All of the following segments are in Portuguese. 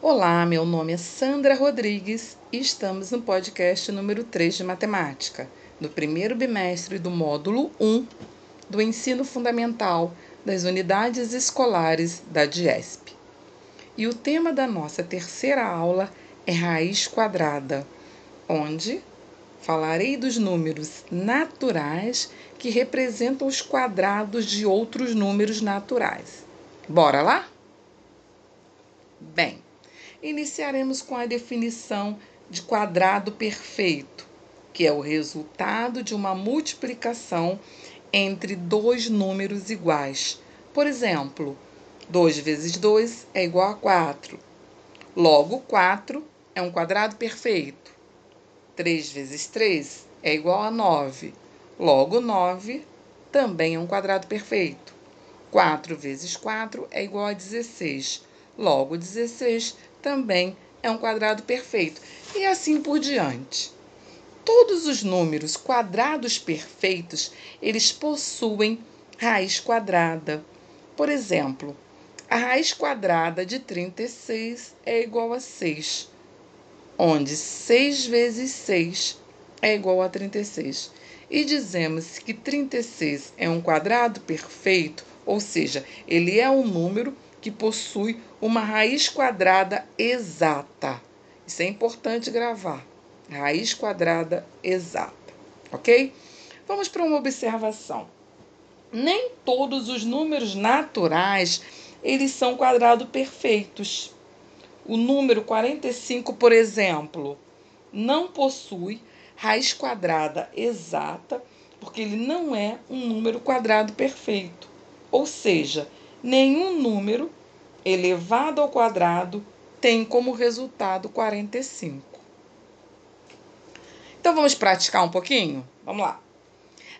Olá, meu nome é Sandra Rodrigues e estamos no podcast número 3 de Matemática, no primeiro bimestre do módulo 1 do Ensino Fundamental das Unidades Escolares da DIESP. E o tema da nossa terceira aula é raiz quadrada, onde falarei dos números naturais que representam os quadrados de outros números naturais. Bora lá? Bem, iniciaremos com a definição de quadrado perfeito, que é o resultado de uma multiplicação entre dois números iguais. Por exemplo, 2 vezes 2 é igual a 4. Logo, 4 é um quadrado perfeito. 3 vezes 3 é igual a 9. Logo, 9 também é um quadrado perfeito. 4 vezes 4 é igual a 16. Logo, 16 também é um quadrado perfeito. E assim por diante. Todos os números quadrados perfeitos, eles possuem raiz quadrada. Por exemplo, a raiz quadrada de 36 é igual a 6, onde 6 vezes 6 é igual a 36. E dizemos que 36 é um quadrado perfeito, ou seja, ele é um número que possui uma raiz quadrada exata. Isso é importante gravar. Raiz quadrada exata, ok? Vamos para uma observação. Nem todos os números naturais eles são quadrados perfeitos. O número 45, por exemplo, não possui raiz quadrada exata, porque ele não é um número quadrado perfeito. Ou seja, nenhum número elevado ao quadrado tem como resultado 45. Então vamos praticar um pouquinho? Vamos lá.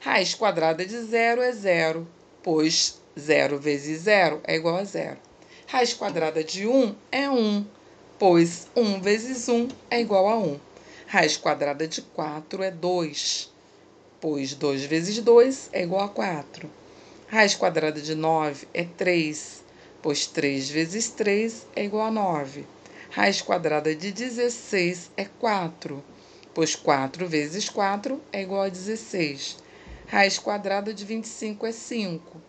Raiz quadrada de zero é zero, pois zero vezes zero é igual a zero. Raiz quadrada de 1 um é 1, um, pois 1 um vezes 1 é igual a 1. Raiz quadrada de 4 é 2, pois 2 vezes 2 é igual a 4. Raiz quadrada de 9 é 3, pois 3 vezes 3 é igual a 9. Raiz quadrada de 16 é 4, pois 4 vezes 4 é igual a 16. Raiz quadrada de 25 é 5,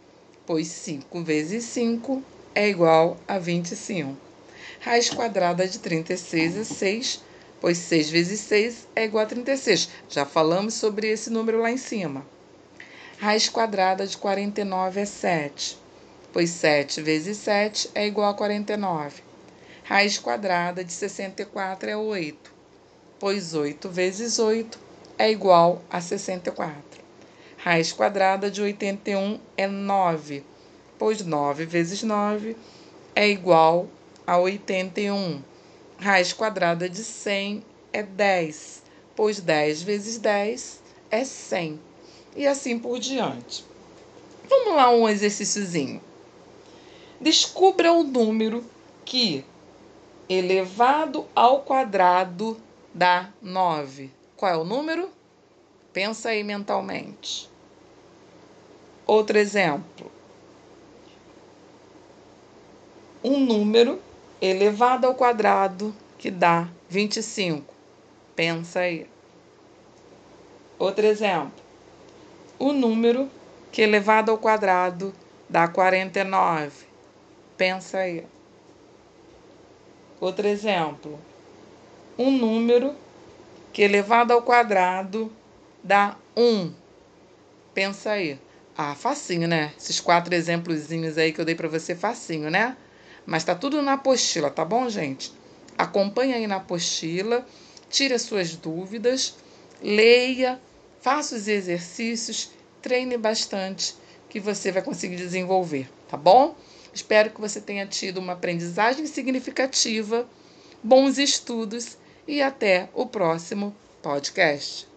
pois 5 vezes 5 é igual a 25. Raiz quadrada de 36 é 6, pois 6 vezes 6 é igual a 36. Já falamos sobre esse número lá em cima. Raiz quadrada de 49 é 7, pois 7 vezes 7 é igual a 49. Raiz quadrada de 64 é 8, pois 8 vezes 8 é igual a 64. Raiz quadrada de 81 é 9, pois 9 vezes 9 é igual a 81. Raiz quadrada de 100 é 10, pois 10 vezes 10 é 100. E assim por diante. Vamos lá um exercíciozinho. Descubra o número que, elevado ao quadrado, dá 9. Qual é o número? Pensa aí mentalmente. Outro exemplo. Um número elevado ao quadrado que dá 25. Pensa aí. Outro exemplo. O número que elevado ao quadrado dá 49. Pensa aí. Outro exemplo. Um número que elevado ao quadrado dá 1. Pensa aí. Ah, facinho, né? Esses quatro exemplozinhos aí que eu dei para você, facinho, né? Mas tá tudo na apostila, tá bom, gente? Acompanhe aí na apostila, tire as suas dúvidas, leia, faça os exercícios, treine bastante, que você vai conseguir desenvolver, tá bom? Espero que você tenha tido uma aprendizagem significativa, bons estudos e até o próximo podcast.